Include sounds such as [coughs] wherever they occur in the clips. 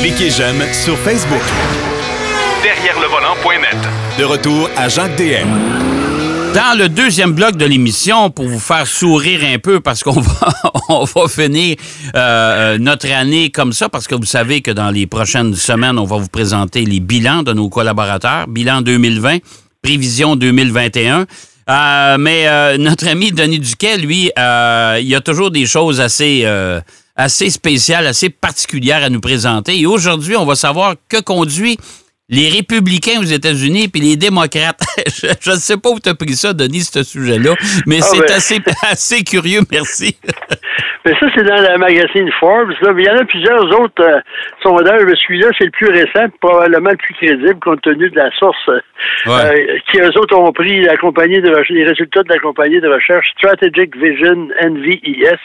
Cliquez j'aime sur Facebook. Derrière le volant.net. De retour à Jacques DM. Dans le deuxième bloc de l'émission, pour vous faire sourire un peu, parce qu'on [laughs] va, on va finir euh, notre année comme ça, parce que vous savez que dans les prochaines semaines, on va vous présenter les bilans de nos collaborateurs, bilan 2020, prévision 2021. Euh, mais euh, notre ami Denis Duquet, lui, euh, il a toujours des choses assez, euh, assez spéciales, assez particulières à nous présenter. Et aujourd'hui, on va savoir que conduit les républicains aux États-Unis puis les démocrates. [laughs] je ne sais pas où tu as pris ça, Denis, ce sujet-là, mais Ah, c'est ben. assez, [laughs] assez curieux, merci. [laughs] Mais ça, c'est dans la magazine Forbes. Là. Mais il y en a plusieurs autres euh, sondages. Mais celui-là, c'est le plus récent, probablement le plus crédible, compte tenu de la source euh, Ouais. euh, qui, eux autres, ont pris la compagnie de les résultats de la compagnie de recherche Strategic Vision, NVES.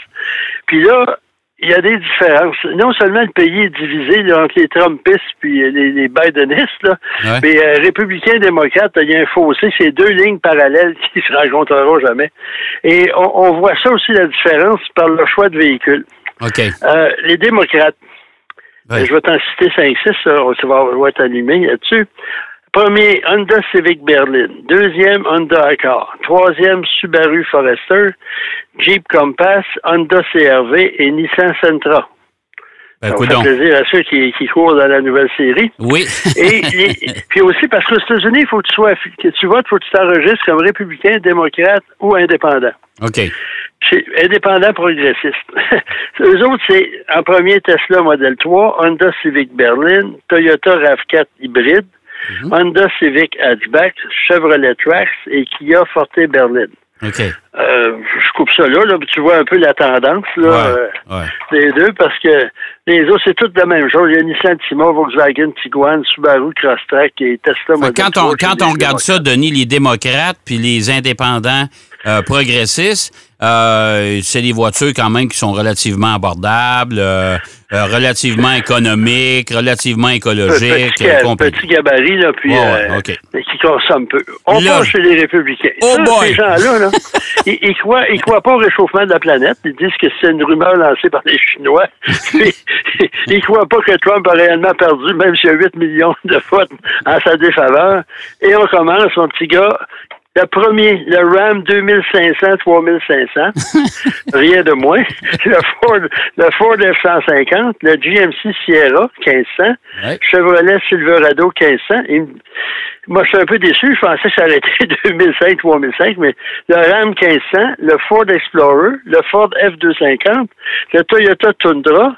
Puis là, il y a des différences. Non seulement le pays est divisé là, entre les Trumpistes puis les, les Bidenistes, là, Ouais. mais euh, républicains, démocrates, il y a un fossé. C'est deux lignes parallèles [laughs] qui se rencontreront jamais. Et on, on voit ça aussi, la différence, par le choix de véhicules. OK. Euh, les démocrates, Ouais. je vais t'en citer 5-6, ça, ça va, va être allumé là-dessus. Premier, Honda Civic Berlin. Deuxième, Honda Accord. Troisième, Subaru Forester. Jeep Compass, Honda CRV et Nissan Sentra. Ben, ça faire plaisir à ceux qui, qui courent dans la nouvelle série. Oui. Et, [laughs] puis aussi, parce qu'aux États-Unis, il faut que tu sois, que tu votes, il faut que tu t'enregistres comme républicain, démocrate ou indépendant. OK. C'est indépendant progressiste. [laughs] Eux autres, c'est en premier Tesla Model 3, Honda Civic Berlin, Toyota RAV4 hybride, Honda Civic Hatchback, Chevrolet Trax et Kia Forte Berlin. OK. Euh, je coupe ça là, là, tu vois un peu la tendance là, euh, Ouais. des deux, parce que les autres, c'est toutes la même chose. Il y a Nissan Volkswagen Tiguan, Subaru Crosstrek et Tesla Model Quand 3. on, quand on regarde ça. Denis, les démocrates puis les indépendants euh, progressistes, euh, c'est des voitures quand même qui sont relativement abordables, euh, euh, relativement économiques, relativement écologiques. Petit, compagnie. petit gabarit, là, puis qui consomme peu. On Là- passe chez les républicains. Oh boy! Ces gens-là, là, [laughs] ils, ils croient, ils croient pas au réchauffement de la planète. Ils disent que c'est une rumeur lancée par les Chinois. [laughs] ils, ils croient pas que Trump a réellement perdu, même s'il y a 8 millions de votes en sa défaveur. Et on commence, mon petit gars. Le premier, le Ram 2500, 3500, [laughs] rien de moins. Le Ford, le Ford F-150, le GMC Sierra 1500, Ouais. Chevrolet Silverado 1500. Et moi, je suis un peu déçu. Je pensais que ça aurait été 2005, 3005, mais le Ram 1500, le Ford Explorer, le Ford F250, le Toyota Tundra,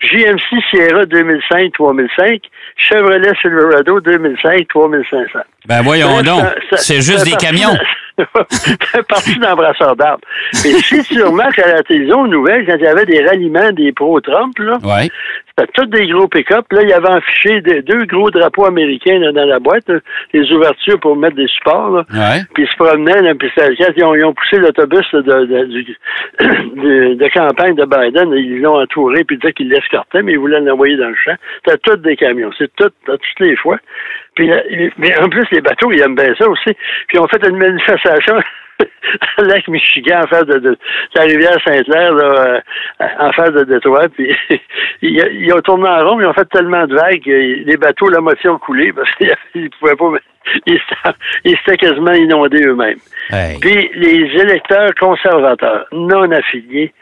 GMC Sierra 2005-3005, Chevrolet Silverado 2005-3500. Ben voyons donc, c'est juste des camions. [laughs] C'est parti d'embrasseur d'arbre. Et si tu remarques à la télévision aux nouvelles, quand il y avait des ralliements des pro-Trump, là, Ouais. C'était tous des gros pick-up. Là, il y avait affiché des- deux gros drapeaux américains là, dans la boîte, là, les ouvertures pour mettre des supports. Là. Ouais. Puis ils se promenaient, là, puis ils ont, ils ont poussé l'autobus de, de, du- [coughs] de, de campagne de Biden. Ils l'ont entouré, puis ils disaient qu'ils l'escortaient, mais ils voulaient l'envoyer dans le champ. C'était tous des camions. C'est tout, à toutes les fois. Puis, euh, mais en plus, les bateaux, ils aiment bien ça aussi. Puis, on fait une manifestation [laughs] à lac Michigan, en face de, de, de la rivière Sainte-Claire, là, euh, en face de Détroit. Puis, [laughs] ils, ils ont tourné en rond, ils ont fait tellement de vagues que les bateaux, la moitié ont coulé parce qu'ils [laughs] pouvaient pas. [laughs] Ils étaient, ils étaient quasiment inondés eux-mêmes. Hey. Puis les électeurs conservateurs non affiliés,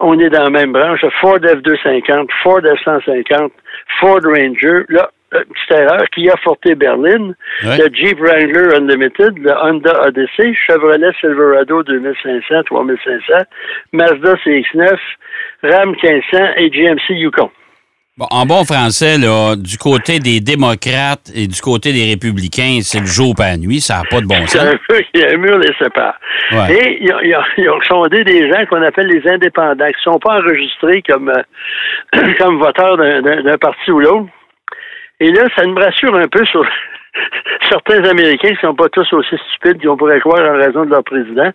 on est dans la même branche. Ford F250, Ford F150, Ford Ranger, là, petite erreur, Kia Forte Berlin, Ouais. le Jeep Wrangler Unlimited, le Honda Odyssey, Chevrolet Silverado 2500, 3500, Mazda CX-9, Ram 1500 et GMC Yukon. Bon, en bon français, là, du côté des démocrates et du côté des républicains, c'est le jour pas la nuit, ça n'a pas de bon [laughs] sens. un il y a un mur les sépare. Ouais. Et ils ont, ils ont- ils ont sondé des gens qu'on appelle les indépendants, qui ne sont pas enregistrés comme, euh, [clears throat] comme voteurs d'un parti ou l'autre. Et là, ça me rassure un peu sur [laughs] certains Américains qui ne sont pas tous aussi stupides qu'on pourrait croire en raison de leur président.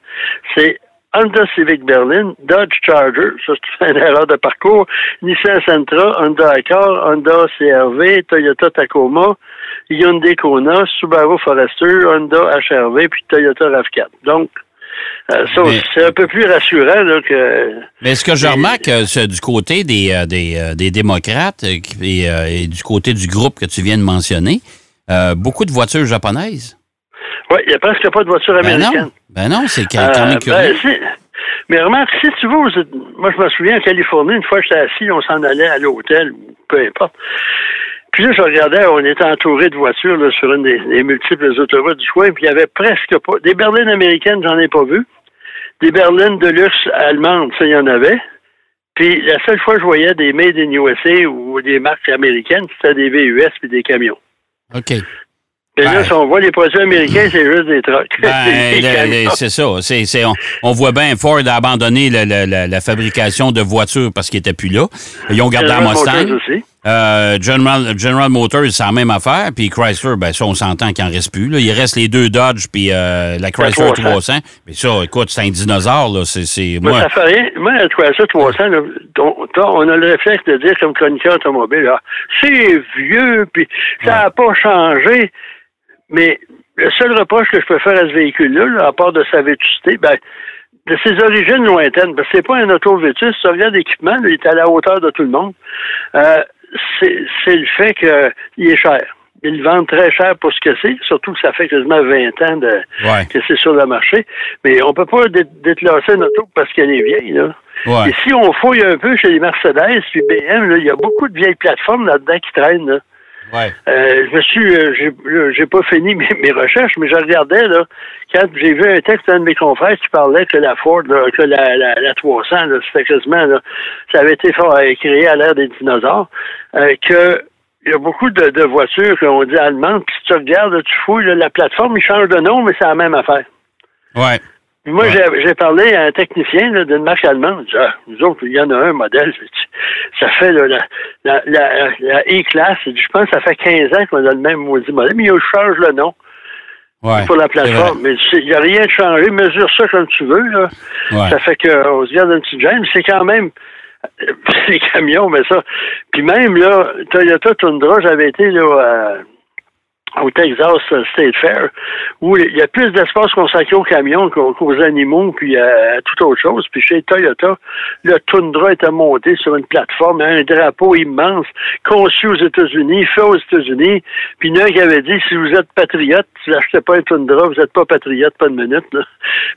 C'est Honda Civic Berlin, Dodge Charger, ça c'est [laughs] une erreur de parcours, Nissan Sentra, Honda Accord, Honda CRV, Toyota Tacoma, Hyundai Kona, Subaru Forester, Honda HRV, puis Toyota RAV4. Donc, Euh, ça, Mais- c'est un peu plus rassurant là, que. Mais ce que je remarque euh, c'est du côté des, euh, des, des démocrates et, et du côté du groupe que tu viens de mentionner, euh, beaucoup de voitures japonaises. Oui, il n'y a presque pas de voiture Ben américaine. non, ben non, c'est quand même ben, curieux. mais remarque, si tu vas aux Éta- Moi, je me souviens en Californie, une fois j'étais assis, on s'en allait à l'hôtel, peu importe. Puis là, je regardais, on était entouré de voitures là, sur une des, des multiples autoroutes du coin, puis il y avait presque pas. Des berlines américaines, j'en ai pas vu. Des berlines de luxe allemandes, ça, il y en avait. Puis la seule fois que je voyais des Made in USA ou des marques américaines, c'était des VUS puis des camions. OK. Et là, si on voit les produits américains, c'est juste des trucks. [laughs] Ben, c'est ça. C'est, c'est- on, on voit bien Ford a abandonné la- la fabrication de voitures parce qu'il n'était plus là. Ils ont gardé la Mustang. Aussi. Euh, General, General Motors, c'est la même affaire. Puis Chrysler, ben ça, on s'entend qu'il n'en reste plus. Là. Il reste les deux Dodge puis euh, la Chrysler 300. 300. Mais ça, écoute, c'est un dinosaure. Là. C'est, moi, ça fait rien. Moi, toi, ça, 300, là, on, a le réflexe de dire comme chroniqueur automobile, là, c'est vieux, puis ça n'a pas changé. Mais le seul reproche que je peux faire à ce véhicule-là, là, à part de sa vétusté, ben, de ses origines lointaines, parce que c'est pas un auto vétus, regardes l'équipement, là, il est à la hauteur de tout le monde. Euh, c'est c'est le fait qu'il est cher. Ils le vendent très cher pour ce que c'est, surtout que ça fait quasiment 20 ans de, ouais, que c'est sur le marché. Mais on peut pas dé- déclasser une auto parce qu'elle est vieille, là. ouais. Et si on fouille un peu chez les Mercedes puis BM, il y a beaucoup de vieilles plateformes là-dedans qui traînent. Là. Ouais. Euh, je me suis, euh, j'ai, là, j'ai pas fini [laughs] mes, mes recherches, mais je regardais là quand j'ai vu un texte d'un de mes confrères qui parlait que la Ford, là, que la, la, la 300, là, c'était quasiment, là, ça avait été euh, créé à l'ère des dinosaures, euh, que il y a beaucoup de, de voitures qu'on dit allemandes, puis si tu regardes, tu fouilles, là, la plateforme, il change de nom, mais c'est la même affaire. ouais. Puis Moi, Ouais. j'ai, parlé à un technicien d'une marque allemande. Ah, nous autres, il y en a un modèle. Ça fait là, la, la, la, la E-Class. Je pense que ça fait 15 ans qu'on a le même maudit modèle, mais il change le nom ouais. pour la plateforme. Mais il n'y a rien de changé. Mesure ça comme tu veux. Là. Ouais. Ça fait qu'on se garde un petit gêne. C'est quand même euh, [laughs] les camions, mais ça. Puis même, là, Toyota Tundra, j'avais été là, à- au Texas State Fair, où il y a plus d'espace consacré aux camions qu'aux animaux, puis à, toute autre chose. Puis chez Toyota, le Tundra était monté sur une plateforme, un drapeau immense, conçu aux États-Unis, fait aux États-Unis. Puis il y en a un qui avait dit, si vous êtes patriote, si vous n'achetez pas un Tundra, vous n'êtes pas patriote, pas de minute. Là.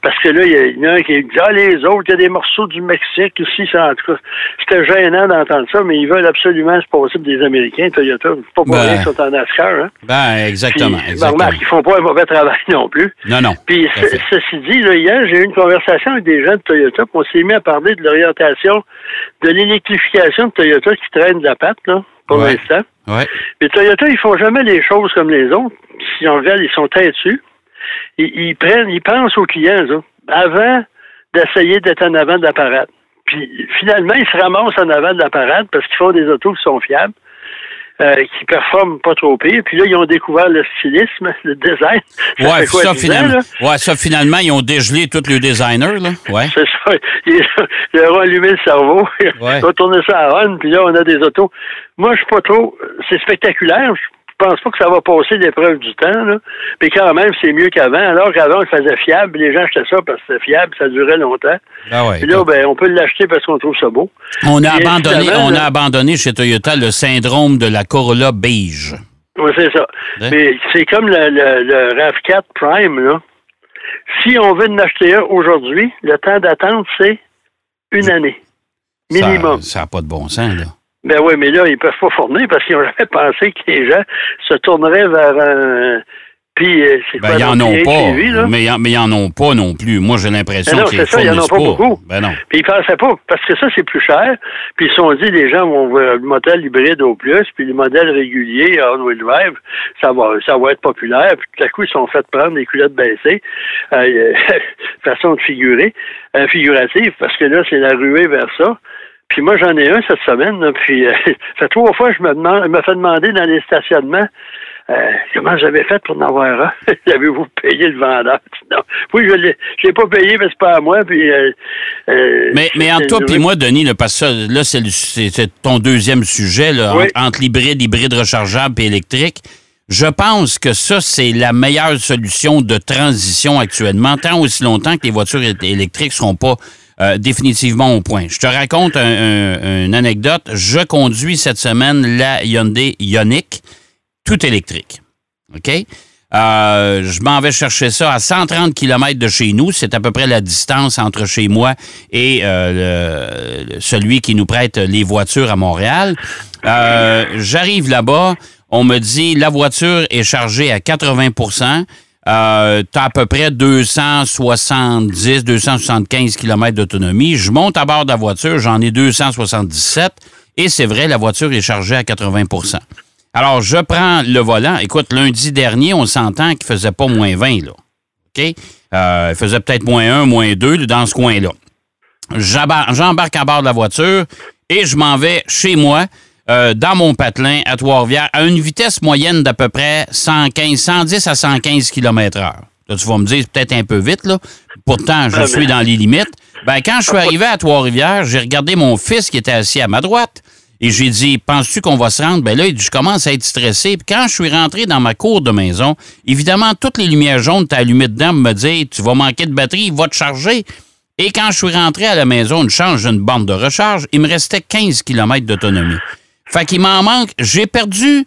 Parce que là, il y, en a un qui dit, ah, les autres, il y a des morceaux du Mexique ici, ça, en tout cas. C'était gênant d'entendre ça, mais ils veulent absolument se passer des Américains, Toyota. Pas pour Ben. rien qu'ils sont en NASCAR, hein. Ben, exactement. Puis, ben, exactement. remarque, ils font pas un mauvais travail non plus. Non, non. Puis, ce- ceci dit, là, hier, j'ai eu une conversation avec des gens de Toyota, puis on s'est mis à parler de l'orientation de l'électrification de Toyota qui traîne de la patte, là, pour Ouais. l'instant. Ouais. Mais Toyota, ils font jamais les choses comme les autres. Si on regarde, ils sont têtus. Ils, ils prennent, ils pensent aux clients, avant d'essayer d'être en avant de la parade. Puis finalement, ils se ramassent en avant de la parade parce qu'ils font des autos qui sont fiables. Euh, qui performent pas trop pire. Puis là, ils ont découvert le stylisme, le design. Ça Ouais, quoi, ça, 10 ans, finalement. Ouais, ça, finalement, ils ont dégelé tous les designers, là. Ouais. C'est ça. [laughs] Ils ont allumé le cerveau. Ouais. Ils ont tourné ça à on, puis là, on a des autos. Moi, je suis pas trop. C'est spectaculaire. Je pense pas que ça va passer l'épreuve du temps, là. Mais quand même, c'est mieux qu'avant. Alors qu'avant, on le faisait fiable. Les gens achetaient ça parce que c'était fiable, ça durait longtemps. Ah ouais. Puis là, ben, on peut l'acheter parce qu'on trouve ça beau. On a abandonné, on a abandonné chez Toyota le syndrome de la Corolla beige. Oui, c'est ça. Hein? Mais c'est comme le, le, le RAV4 Prime, là. Si on veut en acheter un aujourd'hui, le temps d'attente, c'est une année. Minimum. Ça n'a pas de bon sens, là. Ben oui, mais là, ils peuvent pas fournir parce qu'ils ont jamais [laughs] pensé que les gens se tourneraient vers un. Puis, euh, c'est Ben, ils en ont pas. Mais, ils en- ont pas non plus. Moi, j'ai l'impression Ben non, qu'ils c'est ça, ils en ont fournissent pas beaucoup. Ben non. Puis ils pensaient pas, parce que ça, c'est plus cher. Puis ils se sont dit, les gens vont voir le modèle hybride au plus, puis le modèle régulier, all-wheel drive, ça va, ça va être populaire. Puis tout à coup, ils se sont fait prendre les culottes baissées, euh, [laughs] façon de figurer, euh, figurative, parce que là, c'est la ruée vers ça. Puis moi, j'en ai un cette semaine, là, puis euh, [laughs] ça fait trois fois que je me demande, me fait demander dans les stationnements euh, comment j'avais fait pour en avoir un? [laughs] Avez-vous payé le vendeur? Non. Oui, je l'ai, je l'ai pas payé, mais c'est pas à moi. Puis, euh, euh, Mais, mais entre toi et moi, Denis, là, parce que là, c'est, ton deuxième sujet, là, Oui. entre, entre l'hybride, hybride rechargeable et électrique. Je pense que ça, c'est la meilleure solution de transition actuellement, tant aussi longtemps que les voitures électriques ne seront pas euh, définitivement au point. Je te raconte une anecdote. Je conduis cette semaine la Hyundai Ioniq, tout électrique. OK? Euh, je m'en vais chercher ça à 130 km de chez nous. C'est à peu près la distance entre chez moi et euh, celui qui nous prête les voitures à Montréal. J'arrive là-bas. On me dit la voiture est chargée à 80 euh, tu as à peu près 270, 275 km d'autonomie. Je monte à bord de la voiture, j'en ai 277 et c'est vrai, la voiture est chargée à 80% Alors, je prends le volant. Écoute, lundi dernier, on s'entend qu'il faisait pas moins 20, là. OK? Euh, il faisait peut-être moins 1, moins 2 dans ce coin-là. J'embarque à bord de la voiture et je m'en vais chez moi. Euh, dans mon patelin à Trois-Rivières à une vitesse moyenne d'à peu près 115, 110 à 115 km h Là, tu vas me dire, peut-être un peu vite, là. Pourtant, je suis dans les limites. Ben, quand je suis arrivé à Trois-Rivières, j'ai regardé mon fils qui était assis à ma droite. Et j'ai dit, penses-tu qu'on va se rendre? Ben là, je commence à être stressé. Puis quand je suis rentré dans ma cour de maison, évidemment, toutes les lumières jaunes t'as allumées dedans me dire, tu vas manquer de batterie, il va te charger. Et quand je suis rentré à la maison, une change d'une bande de recharge, il me restait 15 km d'autonomie. Fait qu'il m'en manque. J'ai perdu.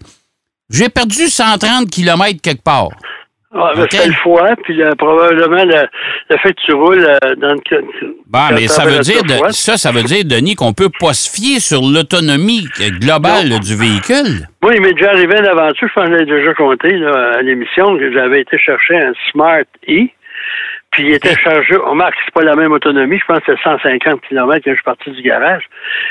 J'ai perdu 130 km quelque part. Ah, okay. le fois, puis probablement le, fait que tu roules euh, dans le. Bon, mais ça veut dire, ça, ça veut dire, Denis, qu'on peut pas se fier sur l'autonomie globale du véhicule. Oui, il m'est déjà arrivé une aventure, je pense que déjà compté là, à l'émission, que j'avais été chercher un Smart E. Puis il était chargé. On marque c'est pas la même autonomie. Je pense que c'est 150 km quand je suis parti du garage.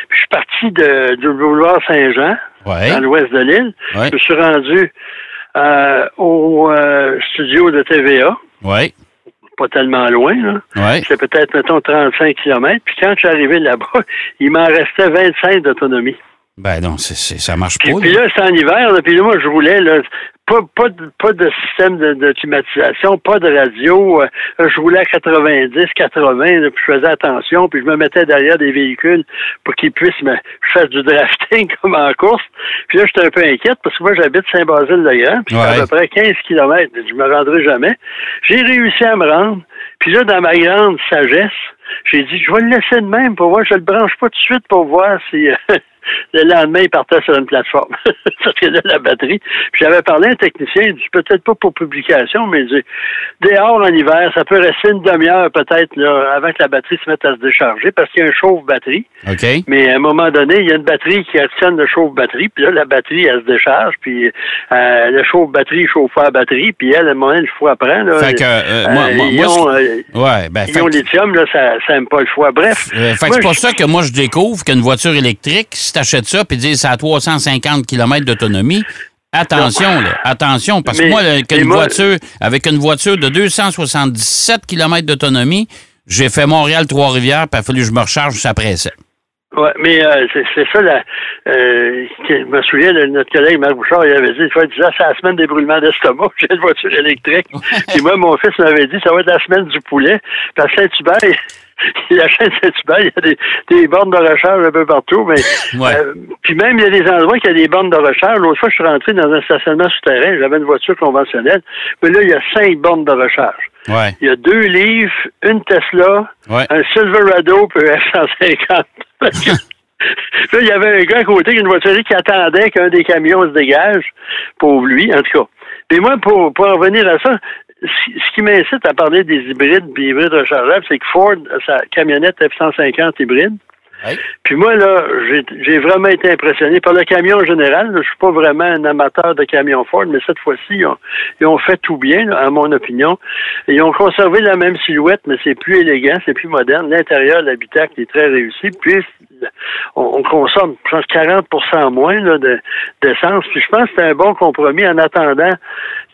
Puis je suis parti de, du boulevard Saint-Jean, dans l'ouest de l'île. Je suis rendu euh, au euh, studio de TVA. Oui. Pas tellement loin, là. C'est peut-être, mettons, 35 km. Puis quand je suis arrivé là-bas, il m'en restait 25 d'autonomie. Ben non, c'est, ça marche pas. Puis là, c'est en hiver, puis là, moi, je roulais, là, pas, pas, de, pas de système de, climatisation, pas de radio. Euh, je roulais à 90, 80, puis je faisais attention, puis je me mettais derrière des véhicules pour qu'ils puissent me faire du drafting [laughs] comme en course. Puis là, j'étais un peu inquiète parce que moi, j'habite Saint-Basile-le-Grand, puis c'est à peu près 15 km. Je me rendrai jamais. J'ai réussi à me rendre. Puis là, dans ma grande sagesse, j'ai dit, je vais le laisser de même pour voir, je le branche pas tout de suite pour voir si euh, le lendemain, il partait sur une plateforme. [laughs] serait de la batterie. Puis j'avais parlé à un technicien, il dit, peut-être pas pour publication, mais il dit, dehors en hiver, ça peut rester une demi-heure peut-être là, avant que la batterie se mette à se décharger parce qu'il y a un chauffe-batterie. OK. Mais à un moment donné, il y a une batterie qui actionne le chauffe-batterie, puis là, la batterie, elle se décharge, puis euh, le chauffe-batterie chauffe la batterie, puis elle, à un moment, le foie prend. Là, fait que, euh, moi, euh, moi, ouais, ben, lithium, là, ça n'aime pas le foie. Bref. fait c'est pour ça que moi, je découvre qu'une voiture électrique, si t'achètes ça, puis dire c'est à 350 km d'autonomie, Attention, là, attention, parce que moi, avec une, voiture, avec une voiture de 277 km d'autonomie, j'ai fait Montréal-Trois-Rivières, puis il a fallu que je me recharge, ça pressait. Oui, mais euh, c'est ça, la, euh, je me souviens de notre collègue Marc Bouchard, il avait dit, il c'est la semaine d'ébroulement d'estomac, [laughs] j'ai une voiture électrique. [laughs] Et moi, mon fils m'avait dit, ça va être la semaine du poulet. Parce que Saint-Hubert, [laughs] la chaîne Saint-Hubert, il y a des, des, bornes de recharge un peu partout, mais euh, puis même il y a des endroits qui a des bornes de recharge. L'autre fois, je suis rentré dans un stationnement souterrain, j'avais une voiture conventionnelle, mais là, il y a cinq bornes de recharge. Il y a deux livres, une Tesla, un Silverado puis un F-150. [laughs] là, il y avait un gars à côté, une voiture qui attendait qu'un des camions se dégage, pour lui, en tout cas. Mais moi, pour, pour en revenir à ça, ce qui m'incite à parler des hybrides et hybrides rechargeables, c'est que Ford, sa camionnette F-150 hybride, puis moi, là, j'ai vraiment été impressionné par le camion en général. Je suis pas vraiment un amateur de camion Ford, mais cette fois-ci, ils, ont, fait tout bien, à mon opinion. ils ont conservé la même silhouette, mais c'est plus élégant, c'est plus moderne. L'intérieur, l'habitacle est très réussi. Puis, on, consomme, je pense, 40% moins d'essence. Puis je pense que c'est un bon compromis en attendant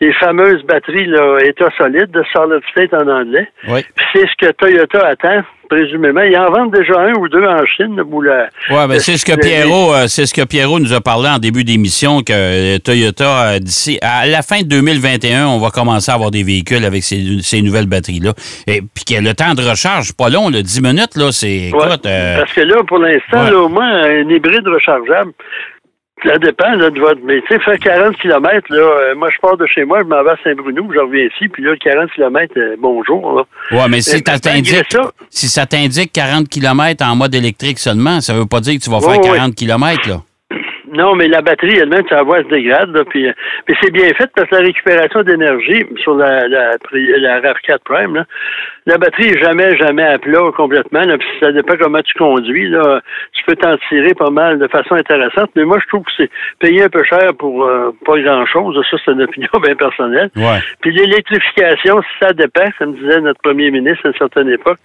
les fameuses batteries là, état solide de solid state en anglais. Oui. Puis c'est ce que Toyota attend présumément. Ils en vendent déjà un ou deux en Chine. Oui, mais c'est ce que Pierrot, euh, c'est ce que Pierrot nous a parlé en début d'émission que euh, Toyota euh, d'ici à la fin de 2021, on va commencer à avoir des véhicules avec ces, nouvelles batteries là. Et puis que le temps de recharge pas long, là, 10 minutes là, c'est parce que là pour l'instant, au moins un hybride rechargeable Ça dépend là, de votre. Mais tu sais, faire 40 km, là, euh, moi je pars de chez moi, je m'en vais à Saint-Bruno, je reviens ici, puis là, 40 km, euh, bonjour. Là. Ouais, mais si, ça malgré t'indique, ça- si ça t'indique 40 km en mode électrique seulement, ça veut pas dire que tu vas Ouais, faire ouais. 40 km, là. Non, mais la batterie elle-même, ça va, elle se dégrade. Là, puis, euh, mais c'est bien fait parce que la récupération d'énergie sur la, la, pri- la RAV4 Prime, là, la batterie est jamais, jamais à plat complètement. Là, puis ça dépend comment tu conduis. Là, tu peux t'en tirer pas mal de façon intéressante. Mais moi, je trouve que c'est payer un peu cher pour euh, pas grand-chose. Ça, c'est une opinion [laughs] bien personnelle. Ouais. Puis l'électrification, ça dépend, comme disait notre premier ministre à une certaine époque.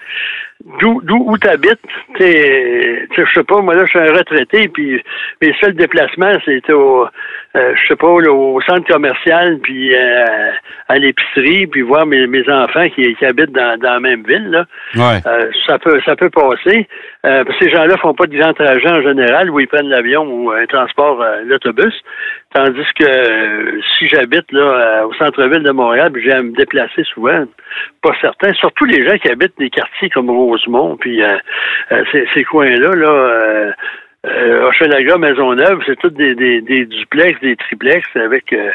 D'où d'où où t'habites, t'es, t'sais, je sais pas, moi là, je suis un retraité, puis mes seuls déplacements, c'était au, euh, je sais pas, là, au centre commercial, puis euh, à l'épicerie, puis voir mes, mes enfants qui, qui habitent dans, dans la même ville, là. Ouais. Euh, ça peut ça peut passer. Euh, ces gens-là font pas de grands trajets en général où ils prennent l'avion ou un transport, euh, l'autobus. Tandis que si j'habite là euh, au centre-ville de Montréal, puis j'ai à me déplacer souvent, pas certain. Surtout les gens qui habitent des quartiers comme Rosemont, puis euh, euh, ces, ces coins-là, là. Euh, Hochelaga, Maisonneuve, c'est tous des, des, des duplex, des triplex avec euh,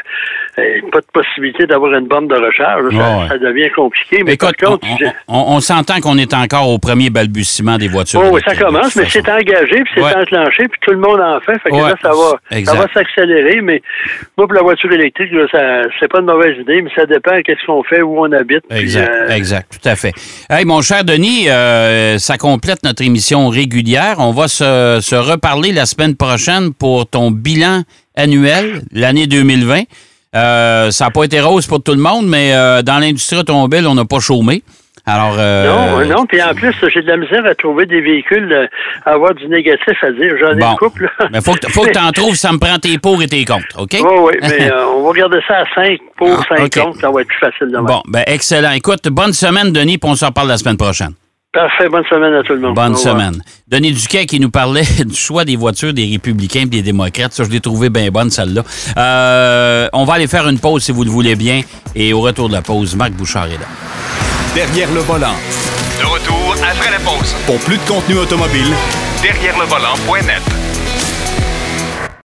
euh, pas de possibilité d'avoir une borne de recharge. Ça, Ouais, ouais. ça devient compliqué. Mais Écoute, par on, contre, on- j'ai- on- on s'entend qu'on est encore au premier balbutiement des voitures. Oh, oui, ça commence, mais c'est engagé, puis c'est Ouais. enclenché, puis tout le monde en fait. Fait que Ouais, là, ça va, exact. ça va s'accélérer. Mais moi, pour la voiture électrique, là, ça, c'est pas une mauvaise idée, mais ça dépend de qu'est-ce qu'on fait, où on habite. puis, Exact, euh, exact, tout à fait. Hey, mon cher Denis, ça complète notre émission régulière. On va se, se reparler la semaine prochaine pour ton bilan annuel, l'année 2020. Euh, ça n'a pas été rose pour tout le monde, mais euh, dans l'industrie automobile, on n'a pas chômé. Alors, euh, Non, non, puis en plus, j'ai de la misère à trouver des véhicules, à avoir du négatif à dire. J'en ai Bon. une couple. Mais faut que, faut que tu en [laughs] trouves, ça me prend tes pour et tes contre, OK? Oui, oui, mais [laughs] euh, on va garder ça à 5 pour Ah, 5 ok. contre, ça va être plus facile demain. Bon, ben excellent. Écoute, bonne semaine, Denis, puis on se reparle la semaine prochaine. Parfait, bonne semaine à tout le monde. Bonne semaine. Denis Duquet qui nous parlait [laughs] du choix des voitures des républicains et des démocrates. Ça, je l'ai trouvé bien bonne, celle-là. Euh, on va aller faire une pause, si vous le voulez bien. Et au retour de la pause, Marc Bouchard est là. Derrière le volant. De retour après la pause. Pour plus de contenu automobile, Derrière le volant.net.